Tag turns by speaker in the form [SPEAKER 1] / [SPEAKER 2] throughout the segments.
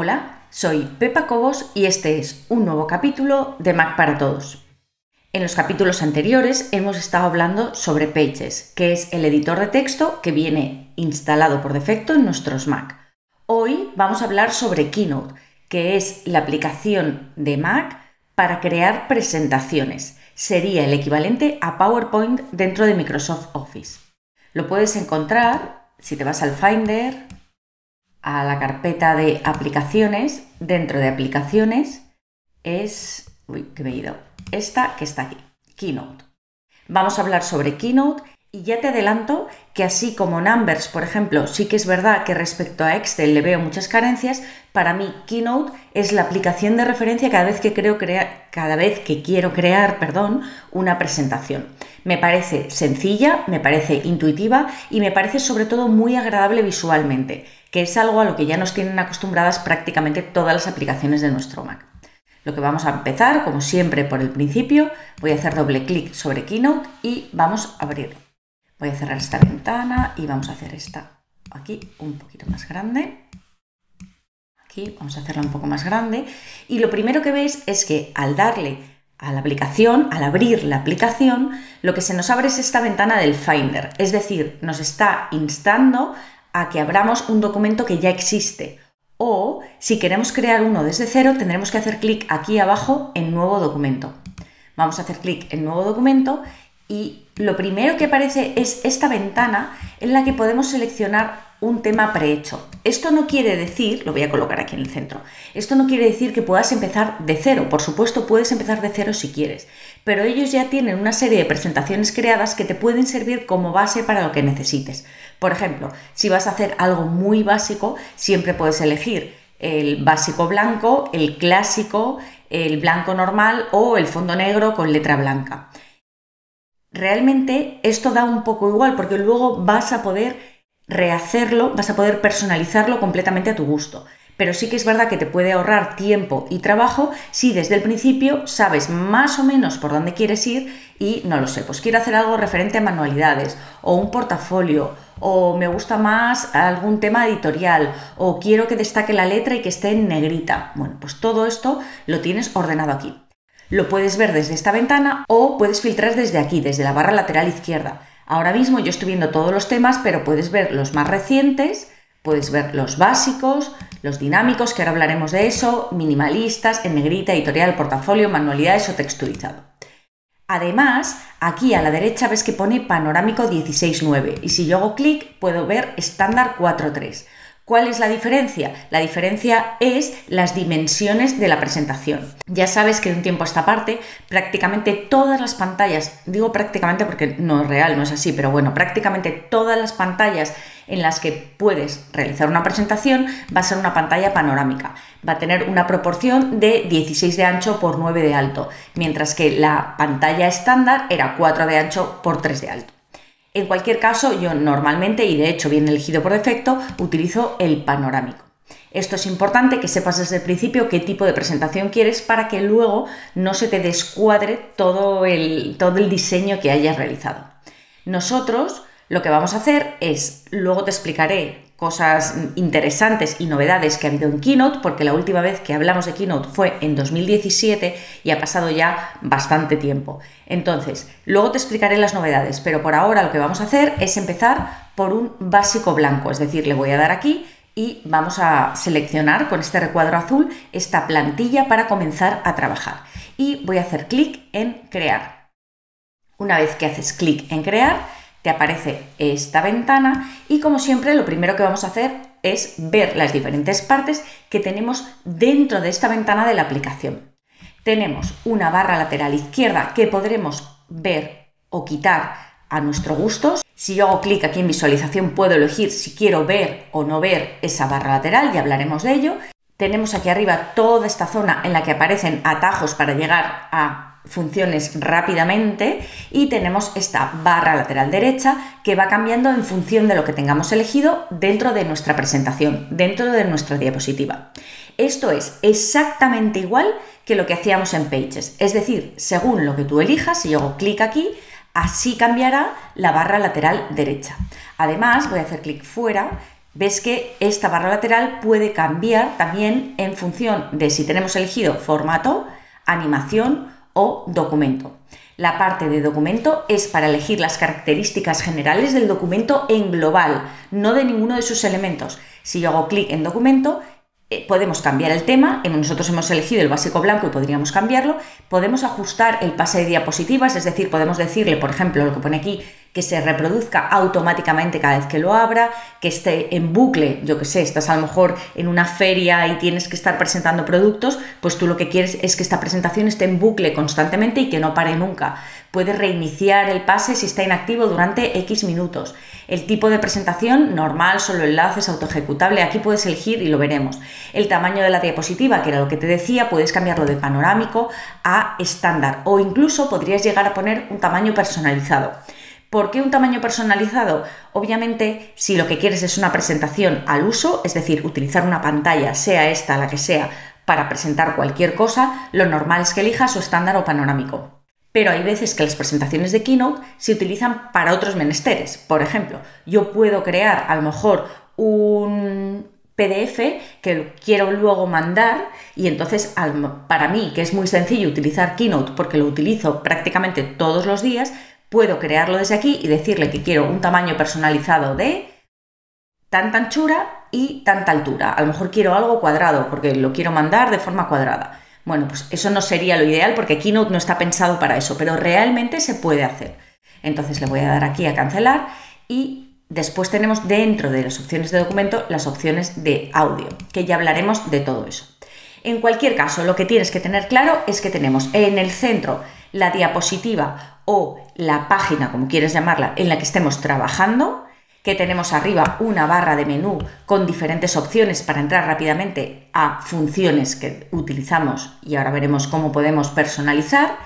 [SPEAKER 1] Hola, soy Pepa Cobos y este es un nuevo capítulo de Mac para Todos. En los capítulos anteriores hemos estado hablando sobre Pages, que es el editor de texto que viene instalado por defecto en nuestros Mac. Hoy vamos a hablar sobre Keynote, que es la aplicación de Mac para crear presentaciones. Sería el equivalente a PowerPoint dentro de Microsoft Office. Lo puedes encontrar si te vas al Finder, a la carpeta de aplicaciones, dentro de aplicaciones es, uy, que me he ido, esta que está aquí, Keynote. Vamos a hablar sobre Keynote y ya te adelanto que así como Numbers, por ejemplo, sí que es verdad que respecto a Excel le veo muchas carencias, para mí Keynote es la aplicación de referencia cada vez que, creo cada vez que quiero crear perdón, una presentación. Me parece sencilla, me parece intuitiva y me parece sobre todo muy agradable visualmente que es algo a lo que ya nos tienen acostumbradas prácticamente todas las aplicaciones de nuestro Mac. Lo que vamos a empezar, como siempre, por el principio, voy a hacer doble clic sobre Keynote y vamos a abrirlo. Voy a cerrar esta ventana y vamos a hacer esta aquí un poquito más grande. Aquí vamos a hacerla un poco más grande. Y lo primero que veis es que al darle a la aplicación, al abrir la aplicación, lo que se nos abre es esta ventana del Finder, es decir, nos está instando a que abramos un documento que ya existe. O si queremos crear uno desde cero, tendremos que hacer clic aquí abajo en nuevo documento. Vamos a hacer clic en nuevo documento y lo primero que aparece es esta ventana en la que podemos seleccionar un tema prehecho. Esto no quiere decir, lo voy a colocar aquí en el centro, esto no quiere decir que puedas empezar de cero, por supuesto puedes empezar de cero si quieres, pero ellos ya tienen una serie de presentaciones creadas que te pueden servir como base para lo que necesites. Por ejemplo, si vas a hacer algo muy básico, siempre puedes elegir el básico blanco, el clásico, el blanco normal o el fondo negro con letra blanca. Realmente esto da un poco igual porque luego vas a poder rehacerlo, vas a poder personalizarlo completamente a tu gusto. Pero sí que es verdad que te puede ahorrar tiempo y trabajo si desde el principio sabes más o menos por dónde quieres ir y no lo sé, pues quiero hacer algo referente a manualidades o un portafolio o me gusta más algún tema editorial o quiero que destaque la letra y que esté en negrita. Bueno, pues todo esto lo tienes ordenado aquí. Lo puedes ver desde esta ventana o puedes filtrar desde aquí, desde la barra lateral izquierda. Ahora mismo yo estoy viendo todos los temas, pero puedes ver los más recientes, puedes ver los básicos, los dinámicos, que ahora hablaremos de eso, minimalistas, en negrita, editorial, portafolio, manualidades o texturizado. Además, aquí a la derecha ves que pone panorámico 16.9 y si yo hago clic puedo ver estándar 4.3. ¿Cuál es la diferencia? La diferencia es las dimensiones de la presentación. Ya sabes que de un tiempo a esta parte, prácticamente todas las pantallas, digo prácticamente porque no es real, no es así, pero bueno, prácticamente todas las pantallas en las que puedes realizar una presentación va a ser una pantalla panorámica. Va a tener una proporción de 16 de ancho por 9 de alto, mientras que la pantalla estándar era 4 de ancho por 3 de alto. En cualquier caso, yo normalmente, y de hecho bien elegido por defecto, utilizo el panorámico. Esto es importante que sepas desde el principio qué tipo de presentación quieres para que luego no se te descuadre todo el, todo el diseño que hayas realizado. Nosotros lo que vamos a hacer es, luego te explicaré cosas interesantes y novedades que ha habido en Keynote, porque la última vez que hablamos de Keynote fue en 2017 y ha pasado ya bastante tiempo. Entonces, luego te explicaré las novedades, pero por ahora lo que vamos a hacer es empezar por un básico blanco, es decir, le voy a dar aquí y vamos a seleccionar con este recuadro azul esta plantilla para comenzar a trabajar. Y voy a hacer clic en crear. Una vez que haces clic en crear, aparece esta ventana y como siempre lo primero que vamos a hacer es ver las diferentes partes que tenemos dentro de esta ventana de la aplicación. Tenemos una barra lateral izquierda que podremos ver o quitar a nuestro gusto. Si yo hago clic aquí en visualización puedo elegir si quiero ver o no ver esa barra lateral, ya hablaremos de ello. Tenemos aquí arriba toda esta zona en la que aparecen atajos para llegar a funciones rápidamente y tenemos esta barra lateral derecha que va cambiando en función de lo que tengamos elegido dentro de nuestra presentación, dentro de nuestra diapositiva. Esto es exactamente igual que lo que hacíamos en Pages, es decir, según lo que tú elijas, si yo hago clic aquí, así cambiará la barra lateral derecha. Además, voy a hacer clic fuera ves que esta barra lateral puede cambiar también en función de si tenemos elegido formato, animación o documento. La parte de documento es para elegir las características generales del documento en global, no de ninguno de sus elementos. Si yo hago clic en documento, eh, podemos cambiar el tema, nosotros hemos elegido el básico blanco y podríamos cambiarlo, podemos ajustar el pase de diapositivas, es decir, podemos decirle, por ejemplo, lo que pone aquí, que se reproduzca automáticamente cada vez que lo abra, que esté en bucle, yo que sé, estás a lo mejor en una feria y tienes que estar presentando productos, pues tú lo que quieres es que esta presentación esté en bucle constantemente y que no pare nunca. Puedes reiniciar el pase si está inactivo durante X minutos. El tipo de presentación, normal, solo enlaces, autoejecutable, aquí puedes elegir y lo veremos. El tamaño de la diapositiva, que era lo que te decía, puedes cambiarlo de panorámico a estándar o incluso podrías llegar a poner un tamaño personalizado. ¿Por qué un tamaño personalizado? Obviamente, si lo que quieres es una presentación al uso, es decir, utilizar una pantalla, sea esta la que sea, para presentar cualquier cosa, lo normal es que elijas su estándar o panorámico. Pero hay veces que las presentaciones de Keynote se utilizan para otros menesteres. Por ejemplo, yo puedo crear a lo mejor un PDF que quiero luego mandar y entonces para mí, que es muy sencillo utilizar Keynote porque lo utilizo prácticamente todos los días, puedo crearlo desde aquí y decirle que quiero un tamaño personalizado de tanta anchura y tanta altura. A lo mejor quiero algo cuadrado porque lo quiero mandar de forma cuadrada. Bueno, pues eso no sería lo ideal porque Keynote no está pensado para eso, pero realmente se puede hacer. Entonces le voy a dar aquí a cancelar y después tenemos dentro de las opciones de documento las opciones de audio, que ya hablaremos de todo eso. En cualquier caso, lo que tienes que tener claro es que tenemos en el centro la diapositiva o la página, como quieres llamarla, en la que estemos trabajando, que tenemos arriba una barra de menú con diferentes opciones para entrar rápidamente a funciones que utilizamos y ahora veremos cómo podemos personalizar.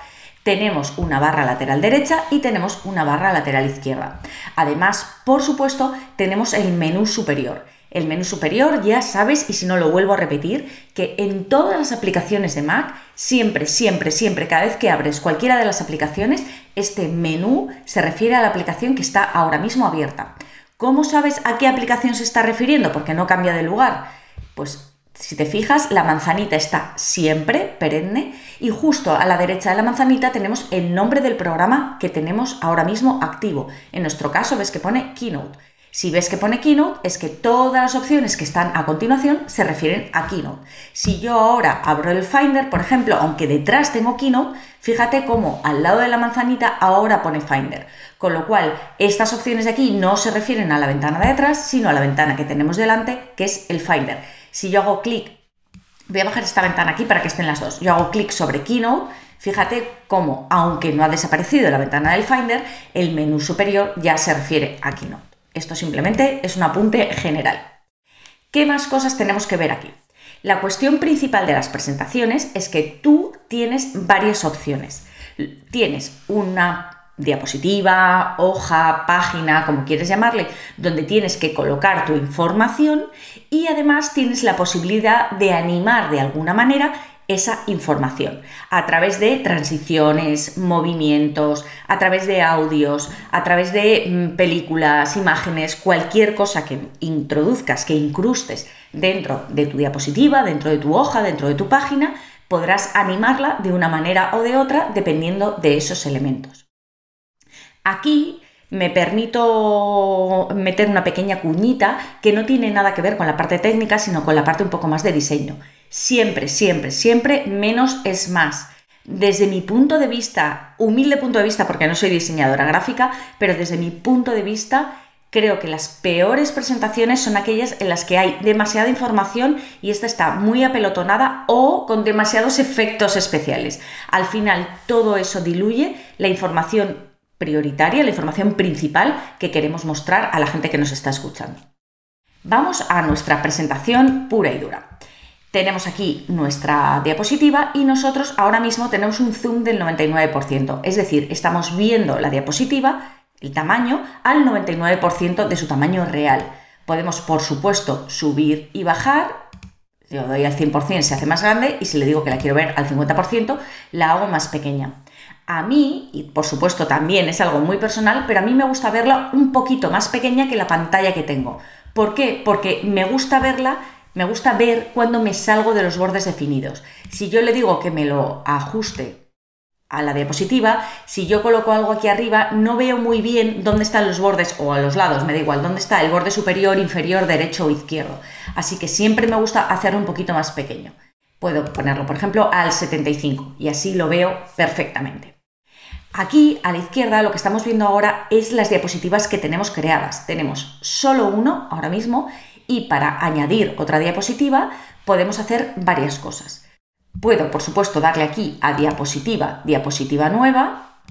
[SPEAKER 1] Tenemos una barra lateral derecha y tenemos una barra lateral izquierda. Además, por supuesto, tenemos el menú superior el menú superior, ya sabes, y si no lo vuelvo a repetir, que en todas las aplicaciones de Mac, siempre, siempre, siempre, cada vez que abres cualquiera de las aplicaciones, este menú se refiere a la aplicación que está ahora mismo abierta. ¿Cómo sabes a qué aplicación se está refiriendo? Porque no cambia de lugar. Pues si te fijas, la manzanita está siempre perenne y justo a la derecha de la manzanita tenemos el nombre del programa que tenemos ahora mismo activo. En nuestro caso ves que pone Keynote. Si ves que pone Keynote, es que todas las opciones que están a continuación se refieren a Keynote. Si yo ahora abro el Finder, por ejemplo, aunque detrás tengo Keynote, fíjate cómo al lado de la manzanita ahora pone Finder. Con lo cual, estas opciones de aquí no se refieren a la ventana de atrás, sino a la ventana que tenemos delante, que es el Finder. Si yo hago clic, voy a bajar esta ventana aquí para que estén las dos. Yo hago clic sobre Keynote, Fíjate cómo, aunque no ha desaparecido la ventana del Finder, el menú superior ya se refiere a Keynote. Esto simplemente es un apunte general. ¿Qué más cosas tenemos que ver aquí? La cuestión principal de las presentaciones es que tú tienes varias opciones. Tienes una diapositiva, hoja, página, como quieres llamarle, donde tienes que colocar tu información y además tienes la posibilidad de animar de alguna manera esa información a través de transiciones, movimientos, a través de audios, a través de mm, películas, imágenes, cualquier cosa que introduzcas, que incrustes dentro de tu diapositiva, dentro de tu hoja, dentro de tu página, podrás animarla de una manera o de otra dependiendo de esos elementos. Aquí me permito meter una pequeña cuñita que no tiene nada que ver con la parte técnica, sino con la parte un poco más de diseño. Siempre, siempre, siempre menos es más. Desde mi punto de vista, humilde punto de vista, porque no soy diseñadora gráfica, pero desde mi punto de vista, creo que las peores presentaciones son aquellas en las que hay demasiada información y esta está muy apelotonada o con demasiados efectos especiales. Al final, todo eso diluye la información prioritaria, la información principal que queremos mostrar a la gente que nos está escuchando. Vamos a nuestra presentación pura y dura tenemos aquí nuestra diapositiva y nosotros ahora mismo tenemos un zoom del 99%, es decir, estamos viendo la diapositiva, el tamaño, al 99% de su tamaño real. Podemos, por supuesto, subir y bajar. Lo doy al 100% se hace más grande y si le digo que la quiero ver al 50%, la hago más pequeña. A mí, y por supuesto también es algo muy personal, pero a mí me gusta verla un poquito más pequeña que la pantalla que tengo. ¿Por qué? Porque me gusta verla, me gusta ver cuando me salgo de los bordes definidos. Si yo le digo que me lo ajuste a la diapositiva, si yo coloco algo aquí arriba, no veo muy bien dónde están los bordes o a los lados, me da igual, dónde está el borde superior, inferior, derecho o izquierdo. Así que siempre me gusta hacerlo un poquito más pequeño. Puedo ponerlo, por ejemplo, al 75 y así lo veo perfectamente. Aquí a la izquierda lo que estamos viendo ahora es las diapositivas que tenemos creadas. Tenemos solo uno ahora mismo y para añadir otra diapositiva podemos hacer varias cosas. Puedo, por supuesto, darle aquí a diapositiva, diapositiva nueva.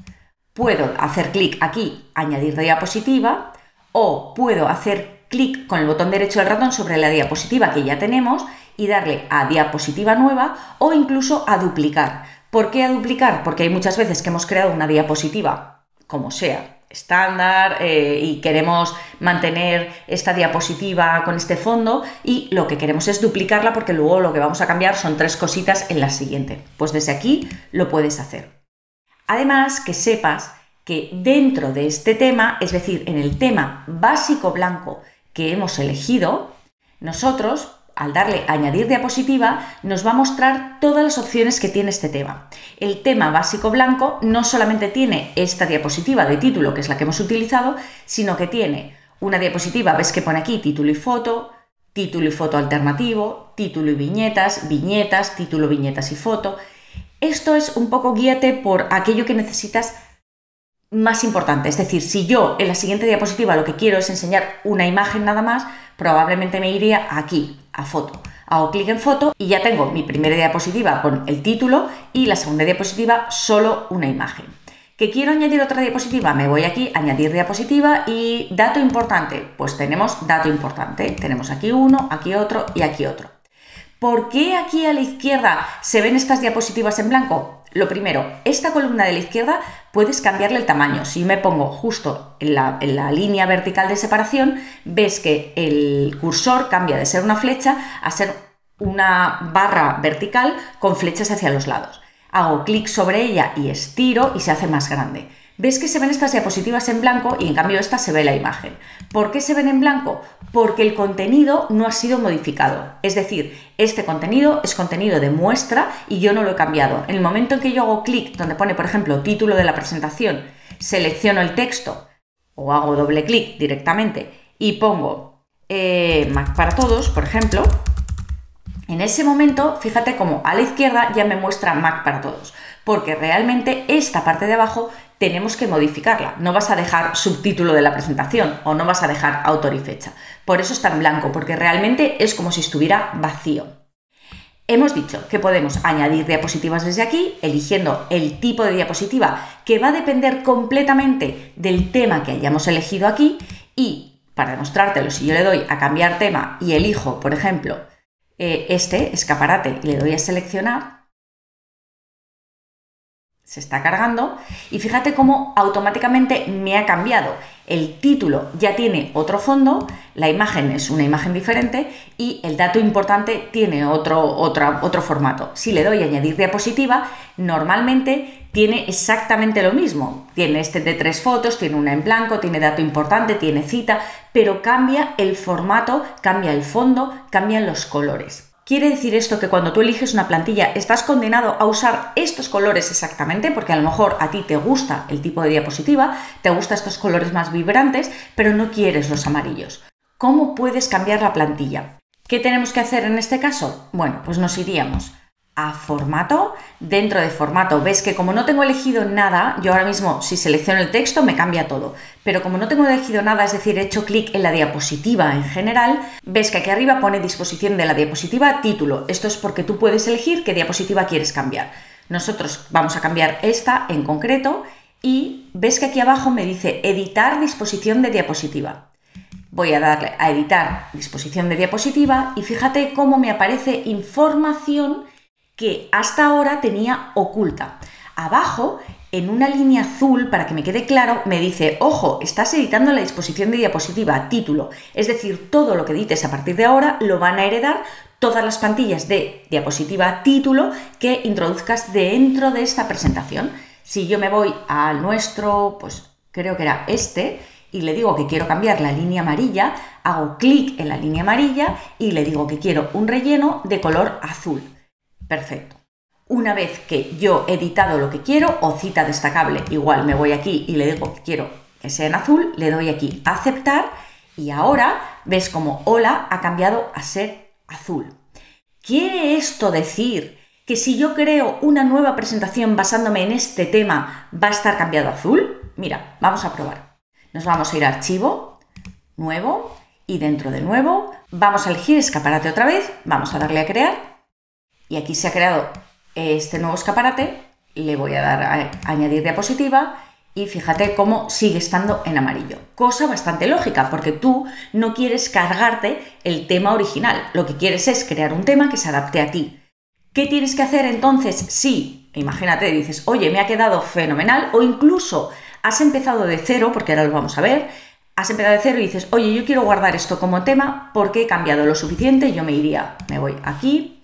[SPEAKER 1] Puedo hacer clic aquí, añadir diapositiva. O puedo hacer clic con el botón derecho del ratón sobre la diapositiva que ya tenemos y darle a diapositiva nueva o incluso a duplicar. ¿Por qué a duplicar? Porque hay muchas veces que hemos creado una diapositiva, como sea, estándar eh, y queremos mantener esta diapositiva con este fondo y lo que queremos es duplicarla porque luego lo que vamos a cambiar son tres cositas en la siguiente. Pues desde aquí lo puedes hacer. Además, que sepas que dentro de este tema, es decir, en el tema básico blanco que hemos elegido, nosotros al darle añadir diapositiva, nos va a mostrar todas las opciones que tiene este tema. El tema básico blanco no solamente tiene esta diapositiva de título, que es la que hemos utilizado, sino que tiene una diapositiva, ves que pone aquí título y foto, título y foto alternativo, título y viñetas, viñetas, título, viñetas y foto. Esto es un poco guíate por aquello que necesitas más importante. Es decir, si yo en la siguiente diapositiva lo que quiero es enseñar una imagen nada más, probablemente me iría aquí, a foto. Hago clic en foto y ya tengo mi primera diapositiva con el título y la segunda diapositiva solo una imagen. ¿Que quiero añadir otra diapositiva? Me voy aquí, añadir diapositiva y dato importante. Pues tenemos dato importante. Tenemos aquí uno, aquí otro y aquí otro. ¿Por qué aquí a la izquierda se ven estas diapositivas en blanco? Lo primero, esta columna de la izquierda puedes cambiarle el tamaño. Si me pongo justo en la, línea vertical de separación, ves que el cursor cambia de ser una flecha a ser una barra vertical con flechas hacia los lados. Hago clic sobre ella y estiro y se hace más grande ves que se ven estas diapositivas en blanco y en cambio esta se ve la imagen. ¿Por qué se ven en blanco? Porque el contenido no ha sido modificado. Es decir, este contenido es contenido de muestra y yo no lo he cambiado. En el momento en que yo hago clic donde pone, por ejemplo, título de la presentación, selecciono el texto o hago doble clic directamente y pongo eh, Mac para todos, por ejemplo, en ese momento, fíjate como a la izquierda ya me muestra Mac para todos, porque realmente esta parte de abajo tenemos que modificarla. No vas a dejar subtítulo de la presentación o no vas a dejar autor y fecha. Por eso está en blanco, porque realmente es como si estuviera vacío. Hemos dicho que podemos añadir diapositivas desde aquí, eligiendo el tipo de diapositiva que va a depender completamente del tema que hayamos elegido aquí y para demostrártelo, si yo le doy a cambiar tema y elijo, por ejemplo, eh, este escaparate y le doy a seleccionar, se está cargando y fíjate cómo automáticamente me ha cambiado. El título ya tiene otro fondo, la imagen es una imagen diferente y el dato importante tiene otro, otro formato. Si le doy añadir diapositiva, normalmente tiene exactamente lo mismo. Tiene este de tres fotos, tiene una en blanco, tiene dato importante, tiene cita, pero cambia el formato, cambia el fondo, cambian los colores. ¿Quiere decir esto que cuando tú eliges una plantilla estás condenado a usar estos colores exactamente? Porque a lo mejor a ti te gusta el tipo de diapositiva, te gustan estos colores más vibrantes, pero no quieres los amarillos. ¿Cómo puedes cambiar la plantilla? ¿Qué tenemos que hacer en este caso? Bueno, pues nos iríamos a formato. Dentro de formato ves que como no tengo elegido nada, yo ahora mismo si selecciono el texto me cambia todo. Pero como no tengo elegido nada, es decir, he hecho clic en la diapositiva en general, ves que aquí arriba pone disposición de la diapositiva, título. Esto es porque tú puedes elegir qué diapositiva quieres cambiar. Nosotros vamos a cambiar esta en concreto y ves que aquí abajo me dice editar disposición de diapositiva. Voy a darle a editar disposición de diapositiva y fíjate cómo me aparece información que hasta ahora tenía oculta. Abajo, en una línea azul, para que me quede claro, me dice, ojo, estás editando la disposición de diapositiva, título. Es decir, todo lo que edites a partir de ahora lo van a heredar todas las plantillas de diapositiva título que introduzcas dentro de esta presentación. Si yo me voy al nuestro, pues creo que era este, y le digo que quiero cambiar la línea amarilla, hago clic en la línea amarilla y le digo que quiero un relleno de color azul. Perfecto. Una vez que yo he editado lo que quiero o cita destacable, igual me voy aquí y le digo que quiero que sea en azul, le doy aquí aceptar y ahora ves como hola ha cambiado a ser azul. ¿Quiere esto decir que si yo creo una nueva presentación basándome en este tema va a estar cambiado a azul? Mira, vamos a probar. Nos vamos a ir a archivo, nuevo, y dentro de nuevo vamos a elegir escaparate otra vez, vamos a darle a crear, y aquí se ha creado este nuevo escaparate, le voy a dar a añadir diapositiva y fíjate cómo sigue estando en amarillo. Cosa bastante lógica, porque tú no quieres cargarte el tema original, lo que quieres es crear un tema que se adapte a ti. ¿Qué tienes que hacer entonces si, imagínate, dices, oye, me ha quedado fenomenal, o incluso has empezado de cero, porque ahora lo vamos a ver, has empezado de cero y dices, oye, yo quiero guardar esto como tema porque he cambiado lo suficiente, yo me iría, me voy aquí,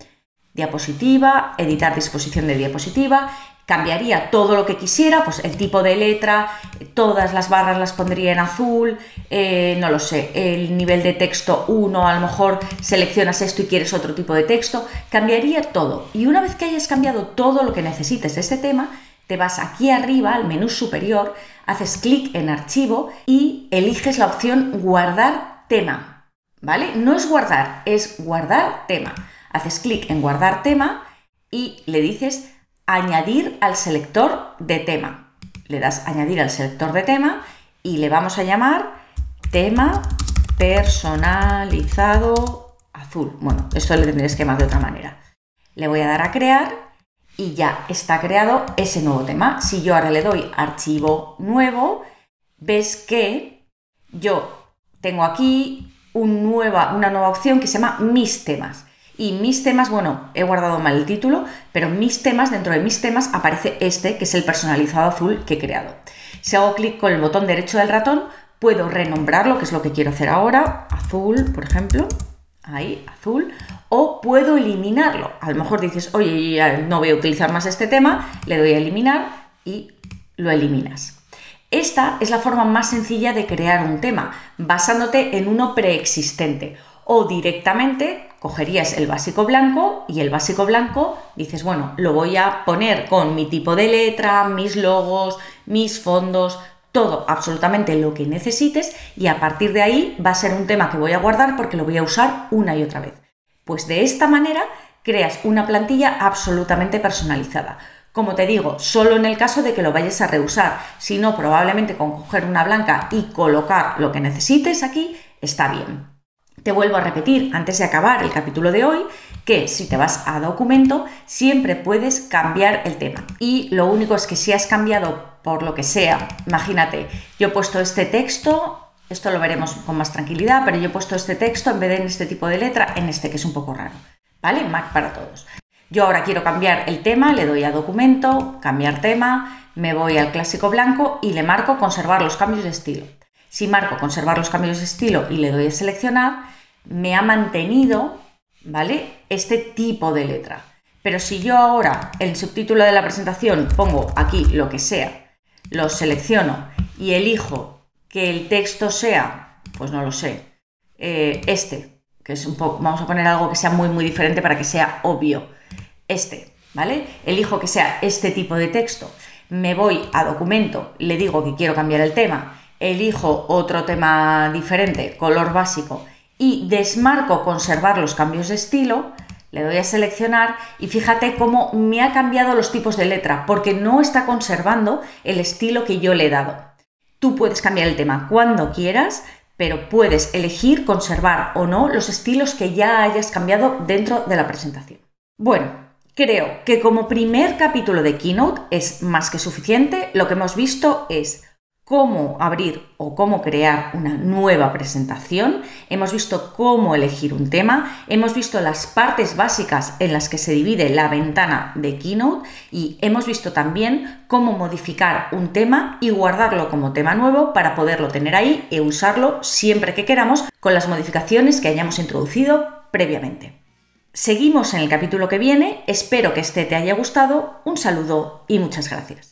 [SPEAKER 1] diapositiva, editar disposición de diapositiva, cambiaría todo lo que quisiera, pues el tipo de letra, todas las barras las pondría en azul, eh, no lo sé, el nivel de texto 1, a lo mejor seleccionas esto y quieres otro tipo de texto, cambiaría todo. Y una vez que hayas cambiado todo lo que necesites de este tema, te vas aquí arriba al menú superior, haces clic en archivo y eliges la opción guardar tema. ¿Vale? No es guardar, es guardar tema. Haces clic en guardar tema y le dices añadir al selector de tema. Le das añadir al selector de tema y le vamos a llamar tema personalizado azul. Bueno, esto le tendréis que llamar de otra manera. Le voy a dar a crear y ya está creado ese nuevo tema. Si yo ahora le doy archivo nuevo, ves que yo tengo aquí una nueva opción que se llama mis temas. Y mis temas, bueno, he guardado mal el título, pero mis temas, dentro de mis temas aparece este, que es el personalizado azul que he creado. Si hago clic con el botón derecho del ratón, puedo renombrarlo, que es lo que quiero hacer ahora, azul, por ejemplo, ahí, azul, o puedo eliminarlo. A lo mejor dices, oye, ya no voy a utilizar más este tema, le doy a eliminar y lo eliminas. Esta es la forma más sencilla de crear un tema, basándote en uno preexistente o directamente cogerías el básico blanco y el básico blanco dices, bueno, lo voy a poner con mi tipo de letra, mis logos, mis fondos, todo, absolutamente lo que necesites y a partir de ahí va a ser un tema que voy a guardar porque lo voy a usar una y otra vez. Pues de esta manera creas una plantilla absolutamente personalizada. Como te digo, solo en el caso de que lo vayas a reusar, si no, probablemente con coger una blanca y colocar lo que necesites aquí, está bien. Te vuelvo a repetir antes de acabar el capítulo de hoy que si te vas a documento siempre puedes cambiar el tema. Y lo único es que si has cambiado por lo que sea, imagínate, yo he puesto este texto, esto lo veremos con más tranquilidad, pero yo he puesto este texto en vez de en este tipo de letra, en este que es un poco raro. ¿Vale? Mac para todos. Yo ahora quiero cambiar el tema, le doy a documento, cambiar tema, me voy al clásico blanco y le marco conservar los cambios de estilo. Si marco conservar los cambios de estilo y le doy a seleccionar, me ha mantenido, ¿vale? Este tipo de letra. Pero si yo ahora el subtítulo de la presentación pongo aquí lo que sea, lo selecciono y elijo que el texto sea, pues no lo sé, eh, este, que es un poco, vamos a poner algo que sea muy muy diferente para que sea obvio, este, ¿vale? Elijo que sea este tipo de texto, me voy a documento, le digo que quiero cambiar el tema elijo otro tema diferente, color básico, y desmarco conservar los cambios de estilo, le doy a seleccionar y fíjate cómo me ha cambiado los tipos de letra, porque no está conservando el estilo que yo le he dado. Tú puedes cambiar el tema cuando quieras, pero puedes elegir conservar o no los estilos que ya hayas cambiado dentro de la presentación. Bueno, creo que como primer capítulo de Keynote es más que suficiente. Lo que hemos visto es cómo abrir o cómo crear una nueva presentación, hemos visto cómo elegir un tema, hemos visto las partes básicas en las que se divide la ventana de Keynote y hemos visto también cómo modificar un tema y guardarlo como tema nuevo para poderlo tener ahí e usarlo siempre que queramos con las modificaciones que hayamos introducido previamente. Seguimos en el capítulo que viene, espero que este te haya gustado, un saludo y muchas gracias.